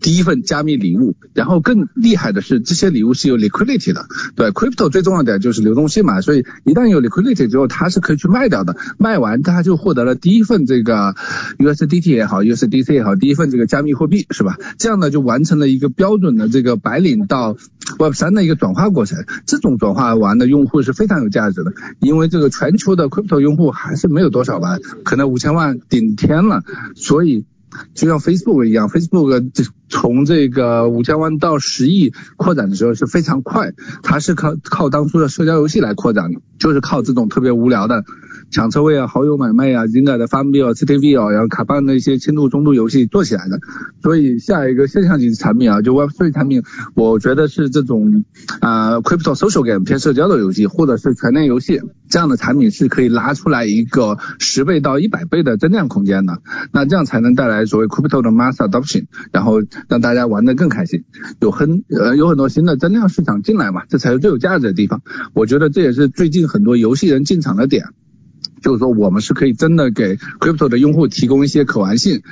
第一份加密礼物，然后更厉害的是，这些礼物是有 liquidity 的。对，crypto 最重要点就是流动性嘛，所以一旦有 liquidity 之后，它是可以去卖掉的。卖完，它就获得了第一份这个 USDT 也好，USDC 也好，第一份这个加密货币，是吧？这样呢，就完成了一个标准的这个白领到 Web 三的一个转化过程。这种转化完的用户是非常有价值的，因为这个全球的 crypto 用户还是没有多少吧，可能五千万顶天了，所以。就像 Facebook 一样，Facebook 从这个五千万到十亿扩展的时候是非常快，它是靠靠当初的社交游戏来扩展的，就是靠这种特别无聊的。抢车位啊，好友买卖啊 z i n g 的 Farmville、CTV 啊然后卡邦的一些轻度、中度游戏做起来的。所以下一个现象级产品啊，就 Web3 产品，我觉得是这种啊 Crypto Social Game 偏社交的游戏，或者是全链游戏这样的产品是可以拉出来一个十倍到一百倍的增量空间的。那这样才能带来所谓 Crypto 的 Mass Adoption，然后让大家玩得更开心，有很呃有很多新的增量市场进来嘛，这才是最有价值的地方。我觉得这也是最近很多游戏人进场的点。就是说，我们是可以真的给 crypto 的用户提供一些可玩性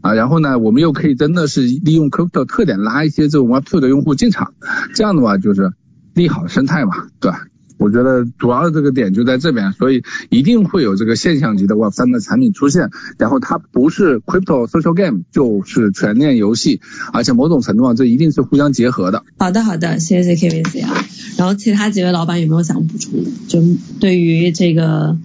啊，然后呢，我们又可以真的是利用 crypto 特点拉一些这种 web2 的用户进场，这样的话就是利好生态嘛，对吧？我觉得主要的这个点就在这边，所以一定会有这个现象级的 Web3 的产品出现。然后它不是 Crypto Social Game，就是全链游戏，而且某种程度上这一定是互相结合的。好的，好的，谢谢 KVC 啊。然后其他几位老板有没有想补充的？就对于这个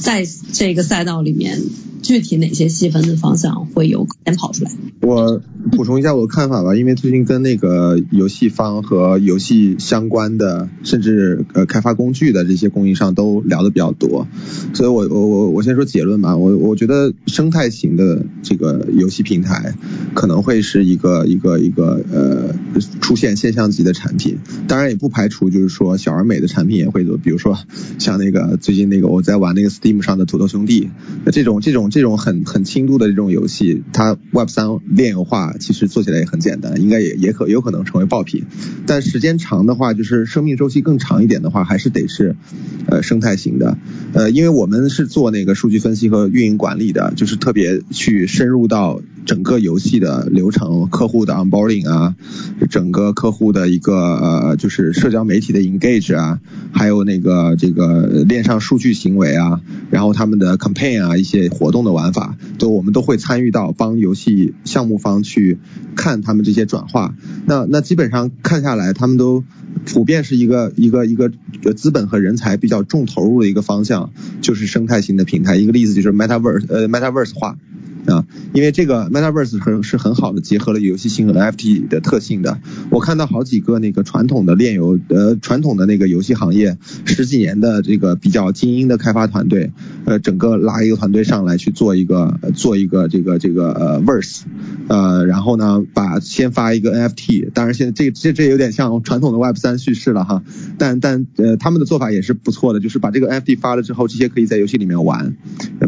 在这个赛道里面，具体哪些细分的方向会有先跑出来？我补充一下我的看法吧，因为最近跟那个游戏方和游戏相关的，甚至呃开发工具的这些供应商都聊的比较多，所以我我我我先说结论吧，我我觉得生态型的这个游戏平台可能会是一个一个一个呃出现现象级的产品，当然也不排除就是说小而美的产品也会做，比如说像那个最近那个我在玩那个 Steam 上的土豆兄弟，那这种这种这种很很轻度的这种游戏，它 Web 三炼化其实做起来也很简单，应该也也可有可能成为爆品，但时间长的话，就是生命周期更长一点的话，还是得是呃生态型的，呃，因为我们是做那个数据分析和运营管理的，就是特别去深入到整个游戏的流程、客户的 onboarding 啊，整个客户的一个呃就是社交媒体的 engage 啊，还有那个这个链上数据行为啊，然后他们的 campaign 啊一些活动的玩法，都我们都会参与到帮游戏项目方去看他们这些转化。那那基本上看下来，他们都普遍是一个一个一个资本和人才比较重投入的一个方向，就是生态型的平台。一个例子就是 metaverse 呃 metaverse 化。啊，因为这个 Metaverse 很是很好的结合了游戏性和 NFT 的特性的。我看到好几个那个传统的链游呃传统的那个游戏行业十几年的这个比较精英的开发团队，呃整个拉一个团队上来去做一个做一个这个这个呃 Verse，呃然后呢把先发一个 NFT，当然现在这这这有点像传统的 Web 三叙事了哈，但但呃他们的做法也是不错的，就是把这个 NFT 发了之后，这些可以在游戏里面玩，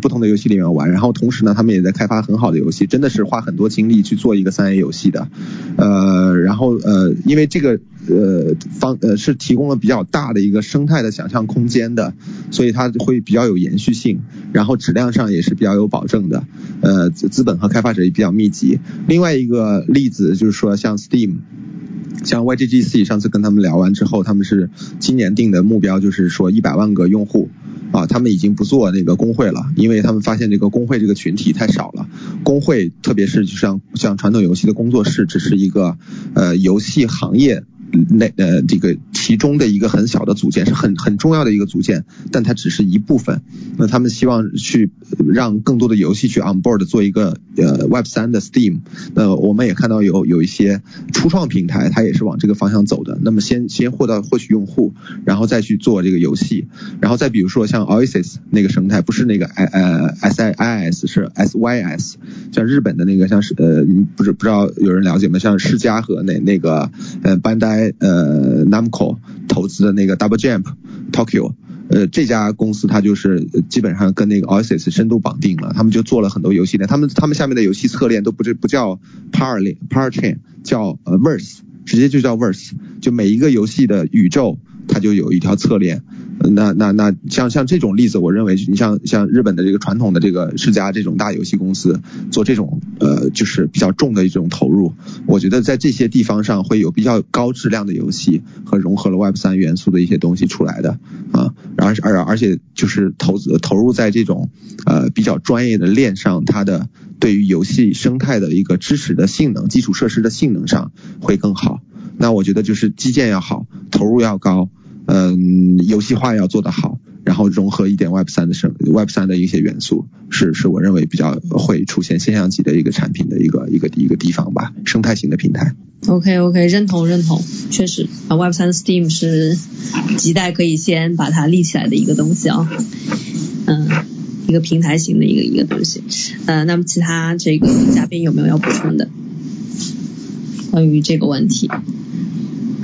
不同的游戏里面玩，然后同时呢他们也在开开发很好的游戏，真的是花很多精力去做一个三 A 游戏的，呃，然后呃，因为这个呃方呃是提供了比较大的一个生态的想象空间的，所以它会比较有延续性，然后质量上也是比较有保证的，呃，资本和开发者也比较密集。另外一个例子就是说像 Steam。像 YGGC 上次跟他们聊完之后，他们是今年定的目标就是说一百万个用户啊，他们已经不做那个工会了，因为他们发现这个工会这个群体太少了。工会特别是就像像传统游戏的工作室，只是一个呃游戏行业。那呃这个其中的一个很小的组件是很很重要的一个组件，但它只是一部分。那他们希望去让更多的游戏去 on board 做一个呃 Web 三的 Steam。那我们也看到有有一些初创平台，它也是往这个方向走的。那么先先获到获取用户，然后再去做这个游戏。然后再比如说像 Oasis 那个生态，不是那个 I 呃 S I I S 是 S Y S，像日本的那个像是呃不是不知道有人了解吗？像世嘉和那那个呃呃，Namco 投资的那个 Double Jump Tokyo，呃，这家公司它就是基本上跟那个 Oasis 深度绑定了，他们就做了很多游戏的，他们他们下面的游戏侧链都不是不叫 Par 链 Par Chain，叫呃 Verse，直接就叫 Verse，就每一个游戏的宇宙它就有一条侧链。那那那像像这种例子，我认为你像像日本的这个传统的这个世家这种大游戏公司做这种呃就是比较重的一种投入，我觉得在这些地方上会有比较高质量的游戏和融合了 Web 三元素的一些东西出来的啊，而而而且就是投资投入在这种呃比较专业的链上，它的对于游戏生态的一个支持的性能、基础设施的性能上会更好。那我觉得就是基建要好，投入要高。嗯，游戏化要做得好，然后融合一点 Web 三的生 Web 三的一些元素，是是我认为比较会出现现象级的一个产品的一个一个一个地方吧，生态型的平台。OK OK，认同认同，确实啊，Web 三 Steam 是亟待可以先把它立起来的一个东西啊，嗯，一个平台型的一个一个东西。呃，那么其他这个嘉宾有没有要补充的？关于这个问题？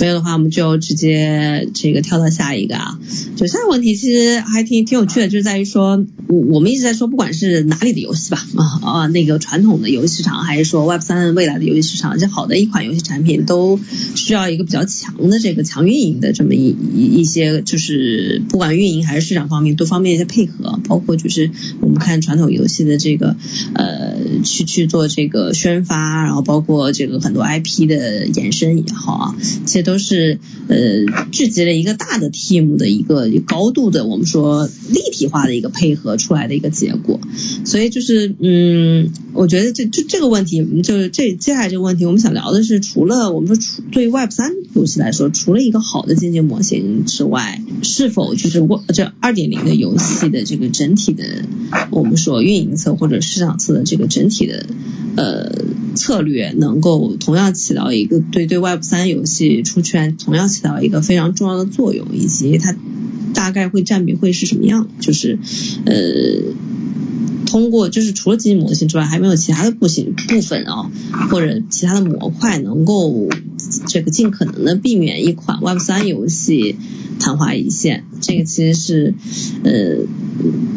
没有的话，我们就直接这个跳到下一个啊。就下一个问题其实还挺挺有趣的，就是在于说，我我们一直在说，不管是哪里的游戏吧，啊啊那个传统的游戏市场，还是说 Web 三未来的游戏市场，这好的一款游戏产品都需要一个比较强的这个强运营的这么一一一些，就是不管运营还是市场方面多方面一些配合，包括就是我们看传统游戏的这个呃去去做这个宣发，然后包括这个很多 IP 的延伸也好啊，其实。都是呃聚集了一个大的 team 的一个高度的我们说立体化的一个配合出来的一个结果，所以就是嗯，我觉得这这这个问题，就是这接下来这个问题，我们想聊的是，除了我们说除对于 Web 三游戏来说，除了一个好的经济模型之外，是否就是我这二点零的游戏的这个整体的我们说运营侧或者市场侧的这个整体的呃策略能够同样起到一个对对 Web 三游戏出圈同样起到一个非常重要的作用，以及它大概会占比会是什么样，就是呃。通过就是除了机器模型之外，还没有其他的部型部分啊，或者其他的模块能够这个尽可能的避免一款 Web 三游戏昙花一现，这个其实是呃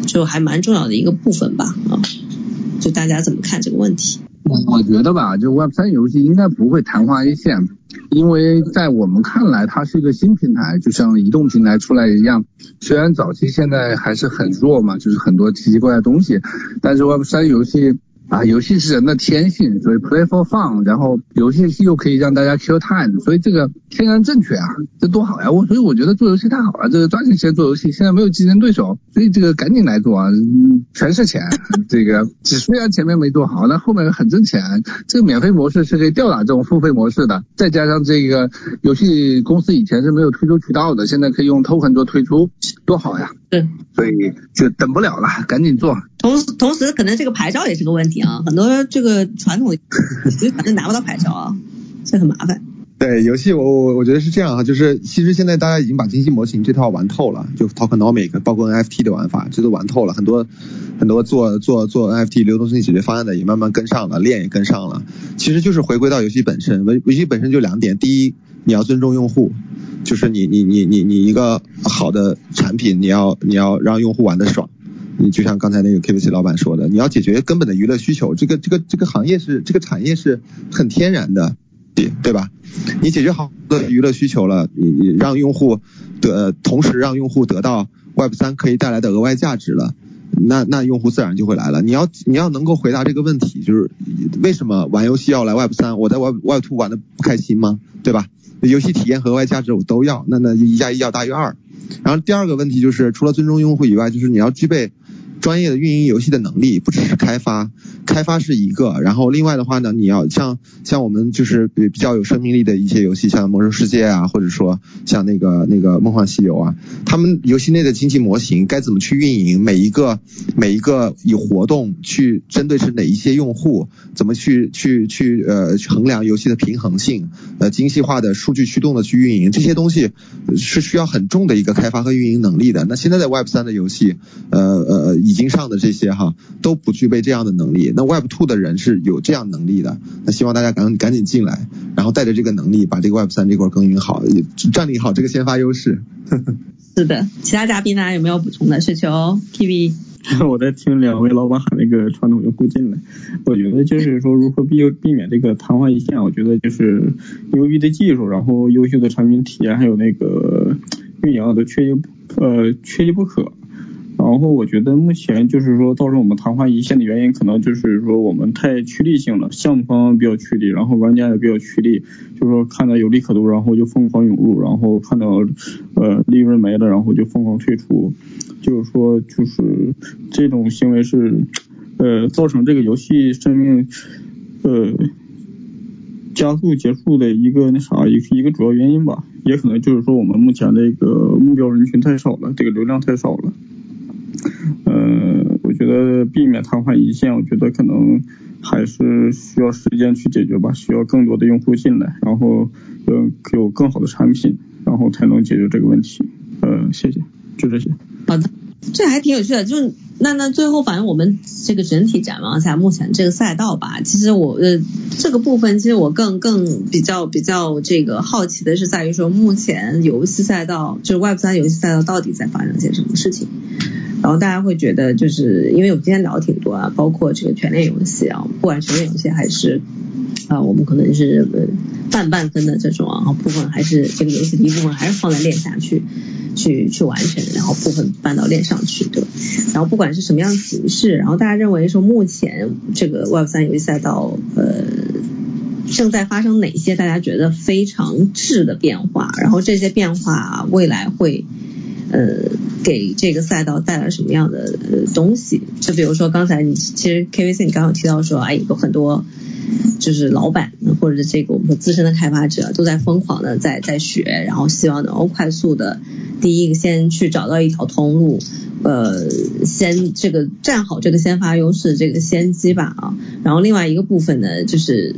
就还蛮重要的一个部分吧啊，就大家怎么看这个问题？我觉得吧，就 Web 三游戏应该不会昙花一现。因为在我们看来，它是一个新平台，就像移动平台出来一样。虽然早期现在还是很弱嘛，就是很多奇奇怪怪的东西，但是 Web 三游戏。啊，游戏是人的天性，所以 play for fun，然后游戏又可以让大家 kill time，所以这个天然正确啊，这多好呀！我所以我觉得做游戏太好了，这个抓紧时间做游戏，现在没有竞争对手，所以这个赶紧来做啊，全是钱，这个虽然前面没做好，但后面很挣钱。这个免费模式是可以吊打这种付费模式的，再加上这个游戏公司以前是没有推出渠道的，现在可以用 token 做推出，多好呀！对，所以就等不了了，赶紧做。同时，同时可能这个牌照也是个问题啊，很多这个传统的，反正拿不到牌照啊，这很麻烦。对，游戏我我我觉得是这样哈，就是其实现在大家已经把经济模型这套玩透了，就 tokenomic 包括 NFT 的玩法，这都玩透了，很多很多做做做 NFT 流动性解决方案的也慢慢跟上了，链也跟上了。其实就是回归到游戏本身，游游戏本身就两点，第一，你要尊重用户。就是你你你你你一个好的产品，你要你要让用户玩的爽，你就像刚才那个 KFC 老板说的，你要解决根本的娱乐需求，这个这个这个行业是这个产业是很天然的，对对吧？你解决好的娱乐需求了，你你让用户得同时让用户得到 Web 三可以带来的额外价值了，那那用户自然就会来了。你要你要能够回答这个问题，就是为什么玩游戏要来 Web 三？我在 Web Web Two 玩的不开心吗？对吧？游戏体验和额外价值我都要，那那一加一要大于二。然后第二个问题就是，除了尊重用户以外，就是你要具备。专业的运营游戏的能力不只是开发，开发是一个，然后另外的话呢，你要像像我们就是比比较有生命力的一些游戏，像魔兽世界啊，或者说像那个那个梦幻西游啊，他们游戏内的经济模型该怎么去运营，每一个每一个以活动去针对是哪一些用户，怎么去去去呃衡量游戏的平衡性，呃精细化的数据驱动的去运营，这些东西是需要很重的一个开发和运营能力的。那现在在 Web 三的游戏，呃呃以已经上的这些哈都不具备这样的能力，那 Web Two 的人是有这样能力的，那希望大家赶赶紧进来，然后带着这个能力把这个 Web 三这块耕耘好，占领好这个先发优势。是的，其他嘉宾呢有没有补充的需求？TV，我在听两位老板喊那个传统用户进来，我觉得就是说如何避避免这个昙花一现，我觉得就是牛逼的技术，然后优秀的产品体验，还有那个运营都缺一呃缺一不可。然后我觉得目前就是说造成我们昙花一现的原因，可能就是说我们太趋利性了，项目方比较趋利，然后玩家也比较趋利，就是说看到有利可图，然后就疯狂涌入，然后看到呃利润没了，然后就疯狂退出，就是说就是这种行为是呃造成这个游戏生命呃加速结束的一个那啥一一个主要原因吧，也可能就是说我们目前这个目标人群太少了，这个流量太少了。呃，我觉得避免昙花一现，我觉得可能还是需要时间去解决吧，需要更多的用户进来，然后呃有更好的产品，然后才能解决这个问题。呃，谢谢，就这些。好的，这还挺有趣的，就是那那最后反正我们这个整体展望一下目前这个赛道吧。其实我呃这个部分，其实我更更比较比较这个好奇的是在于说，目前游戏赛道就是 Web 三游戏赛道到底在发生些什么事情？然后大家会觉得，就是因为我们今天聊挺多啊，包括这个全链游戏啊，不管全链游戏还是啊，我们可能是半半分的这种啊，部分还是这个游戏的一部分还是放在链下去去去完成，然后部分搬到链上去，对。然后不管是什么样的形式，然后大家认为说目前这个 Web 三游戏赛道呃正在发生哪些大家觉得非常质的变化，然后这些变化未来会。呃，给这个赛道带来什么样的东西？就比如说刚才你其实 KVC 你刚刚提到说，哎，有很多就是老板或者这个我们说资深的开发者都在疯狂的在在学，然后希望能够快速的第一个先去找到一条通路，呃先这个占好这个先发优势这个先机吧啊，然后另外一个部分呢就是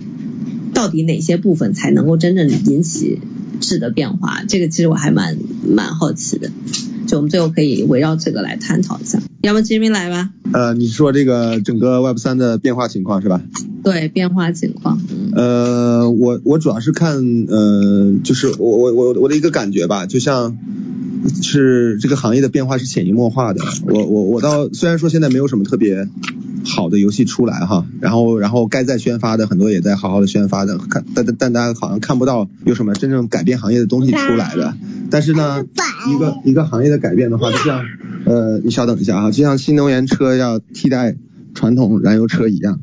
到底哪些部分才能够真正引起质的变化，这个其实我还蛮蛮好奇的，就我们最后可以围绕这个来探讨一下，要么吉明来吧。呃，你说这个整个 Web 三的变化情况是吧？对，变化情况。呃，我我主要是看呃，就是我我我我的一个感觉吧，就像是这个行业的变化是潜移默化的。我我我倒虽然说现在没有什么特别好的游戏出来哈，然后然后该在宣发的很多也在好好的宣发的，看但但但大家好像看不到有什么真正改变行业的东西出来的。但是呢，一个一个行业的改变的话，就像呃，你稍等一下啊，就像新能源车要替代传统燃油车一样。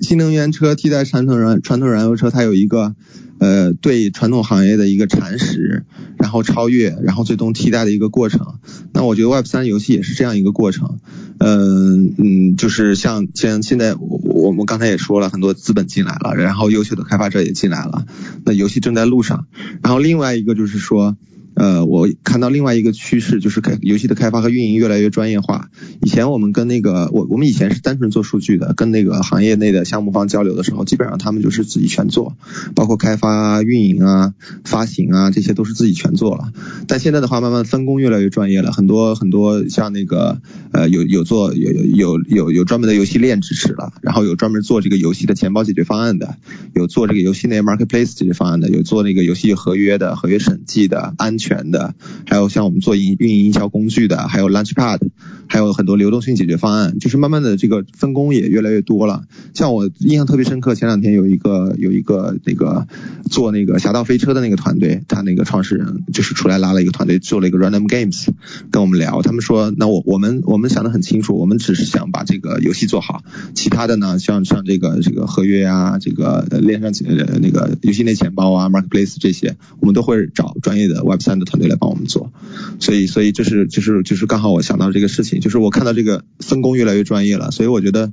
新能源车替代传统燃传统燃油车，它有一个呃对传统行业的一个蚕食，然后超越，然后最终替代的一个过程。那我觉得 Web 三游戏也是这样一个过程。嗯嗯，就是像像现在我我们刚才也说了很多资本进来了，然后优秀的开发者也进来了，那游戏正在路上。然后另外一个就是说。呃，我看到另外一个趋势就是开游戏的开发和运营越来越专业化。以前我们跟那个我我们以前是单纯做数据的，跟那个行业内的项目方交流的时候，基本上他们就是自己全做，包括开发、运营啊、发行啊，这些都是自己全做了。但现在的话，慢慢分工越来越专业了，很多很多像那个呃有有做有有有有专门的游戏链支持了，然后有专门做这个游戏的钱包解决方案的，有做这个游戏内 marketplace 解决方案的，有做那个游戏合约的合约审计的安。全的，还有像我们做营运营营销工具的，还有 Launchpad，还有很多流动性解决方案，就是慢慢的这个分工也越来越多了。像我印象特别深刻，前两天有一个有一个那个做那个侠盗飞车的那个团队，他那个创始人就是出来拉了一个团队做了一个 Random Games，跟我们聊，他们说，那我我们我们想的很清楚，我们只是想把这个游戏做好，其他的呢，像像这个这个合约啊，这个链上呃那个游戏内钱包啊，Marketplace 这些，我们都会找专业的 website 的团队来帮我们做，所以所以这是就是就是刚好我想到这个事情，就是我看到这个分工越来越专业了，所以我觉得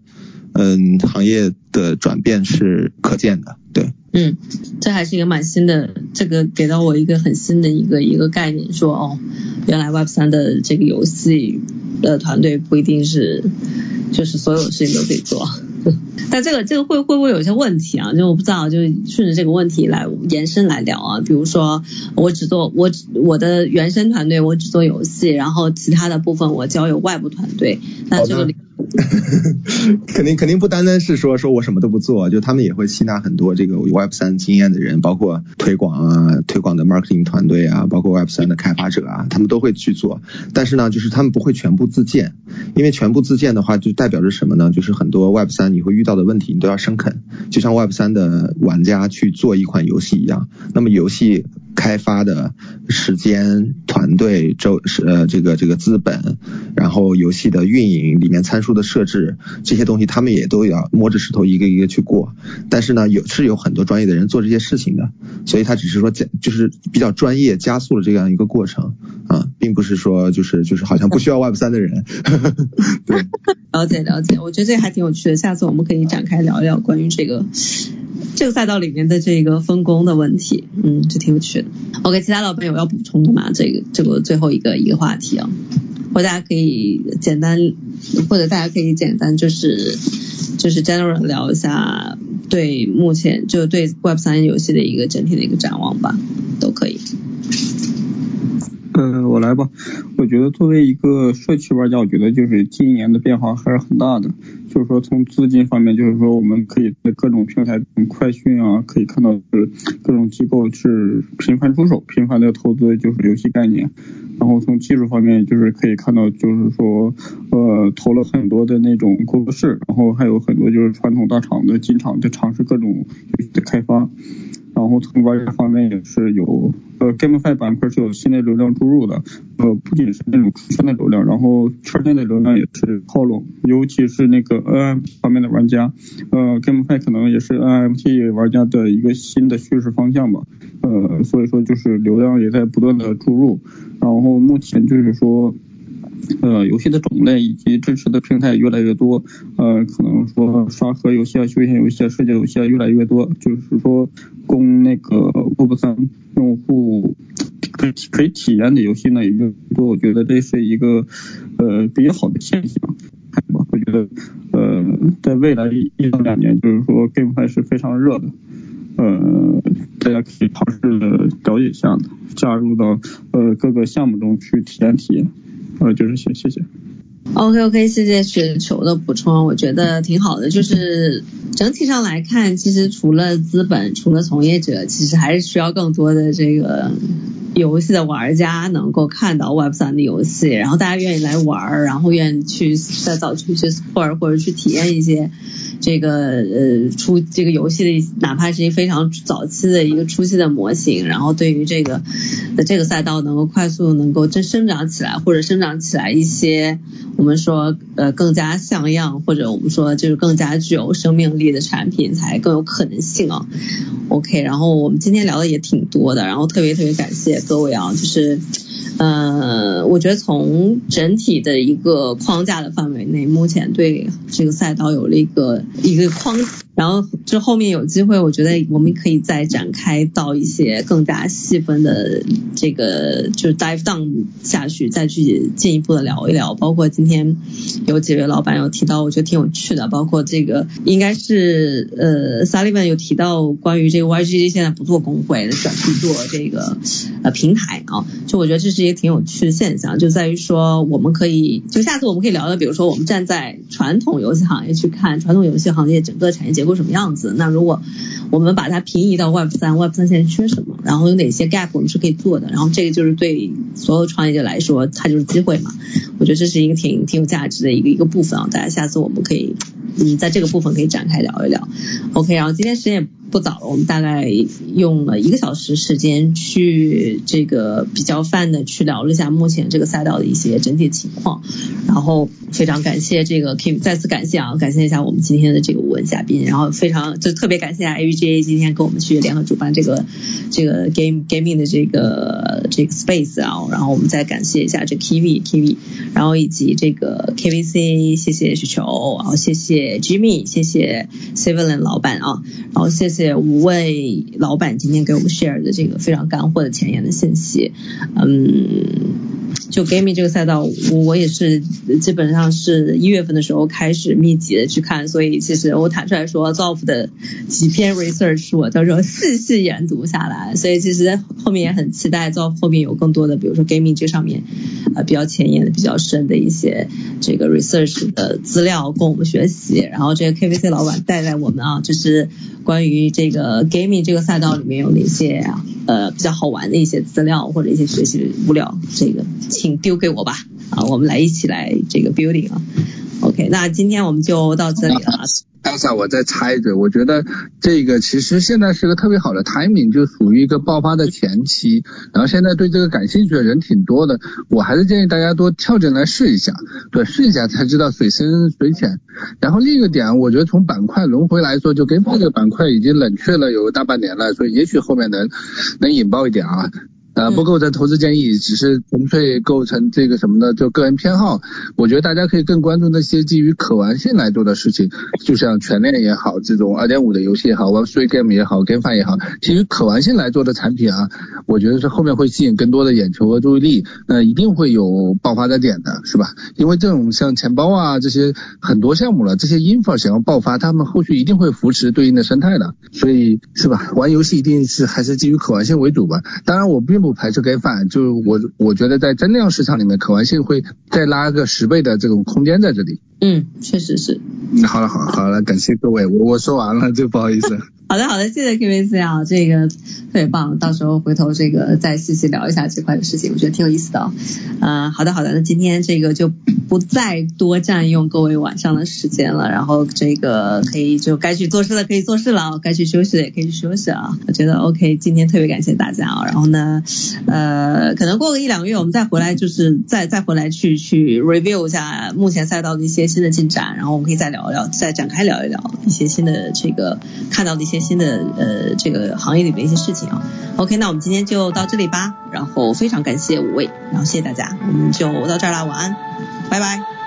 嗯行业的转变是可见的，对，嗯，这还是一个蛮新的，这个给到我一个很新的一个一个概念，说哦，原来 Web 三的这个游戏的团队不一定是就是所有事情都可以做。但这个这个会会不会有些问题啊？就我不知道，就顺着这个问题来延伸来聊啊。比如说，我只做我我的原生团队，我只做游戏，然后其他的部分我交由外部团队。那这个。肯定肯定不单单是说说我什么都不做，就他们也会吸纳很多这个 Web 三经验的人，包括推广啊、推广的 marketing 团队啊，包括 Web 三的开发者啊，他们都会去做。但是呢，就是他们不会全部自建，因为全部自建的话，就代表着什么呢？就是很多 Web 三你会遇到的问题，你都要生啃，就像 Web 三的玩家去做一款游戏一样。那么游戏。开发的时间、团队、周是呃这个这个资本，然后游戏的运营里面参数的设置这些东西，他们也都要摸着石头一个一个去过。但是呢，有是有很多专业的人做这些事情的，所以他只是说加就是比较专业，加速了这样一个过程啊，并不是说就是就是好像不需要 Web 三的人。对，了解了解，我觉得这还挺有趣的，下次我们可以展开聊一聊关于这个。这个赛道里面的这个分工的问题，嗯，就挺有趣的。OK，其他老朋友要补充的吗？这个这个最后一个一个话题啊，或大家可以简单，或者大家可以简单就是就是 general 聊一下对目前就对 Web 三游戏的一个整体的一个展望吧，都可以。呃，我来吧。我觉得作为一个社区玩家，我觉得就是今年的变化还是很大的。就是说从资金方面，就是说我们可以在各种平台，快讯啊，可以看到是各种机构是频繁出手，频繁的投资就是游戏概念。然后从技术方面，就是可以看到，就是说呃投了很多的那种工作室，然后还有很多就是传统大厂的进场在尝试各种游戏的开发。然后从玩家方面也是有，呃，GameFi 板块是有新的流量注入的，呃，不仅是那种出圈的流量，然后圈内的流量也是靠拢，尤其是那个 NFT 方面的玩家，呃，GameFi 可能也是 NFT 玩家的一个新的叙事方向吧，呃，所以说就是流量也在不断的注入，然后目前就是说。呃，游戏的种类以及支持的平台越来越多，呃，可能说沙盒游戏啊、休闲游戏啊、社交游戏啊越来越多，就是说供那个 Web 三用户可以可以体验的游戏呢也就多，我觉得这是一个呃比较好的现象。我觉得呃在未来一到两年，就是说 GameFi 是非常热的，呃大家可以尝试的了解一下，加入到呃各个项目中去体验体验。呃，就是谢谢谢。OK OK，谢谢雪球的补充，我觉得挺好的。就是整体上来看，其实除了资本，除了从业者，其实还是需要更多的这个游戏的玩家能够看到 Web 三的游戏，然后大家愿意来玩，然后愿意去再早去去 support 或者去体验一些这个呃初这个游戏的，哪怕是一非常早期的一个初期的模型，然后对于这个这个赛道能够快速能够真生长起来，或者生长起来一些。我们说，呃，更加像样，或者我们说就是更加具有生命力的产品才更有可能性啊。OK，然后我们今天聊的也挺多的，然后特别特别感谢各位啊，就是，呃，我觉得从整体的一个框架的范围内，目前对这个赛道有了一个一个框。然后这后面有机会，我觉得我们可以再展开到一些更加细分的这个，就是 dive down 下去，再去进一步的聊一聊。包括今天有几位老板有提到，我觉得挺有趣的。包括这个应该是呃 Sullivan 有提到关于这个 YG 现在不做工会，转去做这个呃平台啊。就我觉得这这是一个挺有趣的现象，就在于说我们可以就下次我们可以聊聊，比如说我们站在传统游戏行业去看传统游戏行业整个产业结构。什么样子？那如果我们把它平移到 Web 三，Web 三现在缺什么？然后有哪些 gap 我们是可以做的？然后这个就是对所有创业者来说，它就是机会嘛。我觉得这是一个挺挺有价值的一个一个部分啊。大家下次我们可以嗯在这个部分可以展开聊一聊。OK，然后今天时间也。不早了，我们大概用了一个小时时间去这个比较泛的去聊了一下目前这个赛道的一些整体情况，然后非常感谢这个 Kim，再次感谢啊，感谢一下我们今天的这个五位嘉宾，然后非常就特别感谢 A V G A 今天跟我们去联合主办这个这个 Game Gaming 的这个这个 Space 啊，然后我们再感谢一下这 Kiwi Kiwi，然后以及这个 K V C，谢谢雪球，然后谢谢 Jimmy，谢谢 c i v i l i n 老板啊，然后谢。谢五位老板今天给我们 share 的这个非常干货的前沿的信息，嗯。就 gaming 这个赛道，我也是基本上是一月份的时候开始密集的去看，所以其实我坦率说，Zof 的几篇 research 我都是细细研读下来，所以其实后面也很期待 Zof 后面有更多的，比如说 gaming 这上面啊比较前沿的、比较深的一些这个 research 的资料供我们学习，然后这个 KVC 老板带带我们啊，就是关于这个 gaming 这个赛道里面有哪些呃比较好玩的一些资料或者一些学习物料，这个。请丢给我吧，啊，我们来一起来这个 building 啊，OK，那今天我们就到这里了。Elsa，我再插一嘴，我觉得这个其实现在是个特别好的 timing，就属于一个爆发的前期，然后现在对这个感兴趣的人挺多的，我还是建议大家多跳进来试一下，对，试一下才知道水深水浅。然后另一个点，我觉得从板块轮回来说，就跟这个板块已经冷却了有大半年了，所以也许后面能能引爆一点啊。呃，不构成投资建议，只是纯粹构成这个什么呢，就个人偏好。我觉得大家可以更关注那些基于可玩性来做的事情，就像全链也好，这种二点五的游戏也好，Web3 game 也好，GameFi 也好，基于可玩性来做的产品啊，我觉得是后面会吸引更多的眼球和注意力，那一定会有爆发的点的，是吧？因为这种像钱包啊这些很多项目了，这些 infra 想要爆发，他们后续一定会扶持对应的生态的，所以是吧？玩游戏一定是还是基于可玩性为主吧？当然我并不。排斥 GameFi，就我我觉得在增量市场里面，可玩性会再拉个十倍的这种空间在这里。嗯，确实是。好了，好，好了，感谢各位，我我说完了，就不好意思。好的，好的，谢谢 KVC 啊，这个特别棒，到时候回头这个再细细聊一下这块的事情，我觉得挺有意思的。嗯，好的，好的，那今天这个就不再多占用各位晚上的时间了，然后这个可以就该去做事的可以做事了，该去休息的也可以去休息啊。我觉得 OK，今天特别感谢大家啊，然后呢，呃，可能过个一两个月我们再回来，就是再再回来去去 review 一下目前赛道的一些新的进展，然后我们可以再聊一聊，再展开聊一聊一些新的这个看到的一些。新的呃，这个行业里面一些事情啊。OK，那我们今天就到这里吧。然后非常感谢五位，然后谢谢大家，我们就到这儿了，晚安，拜拜。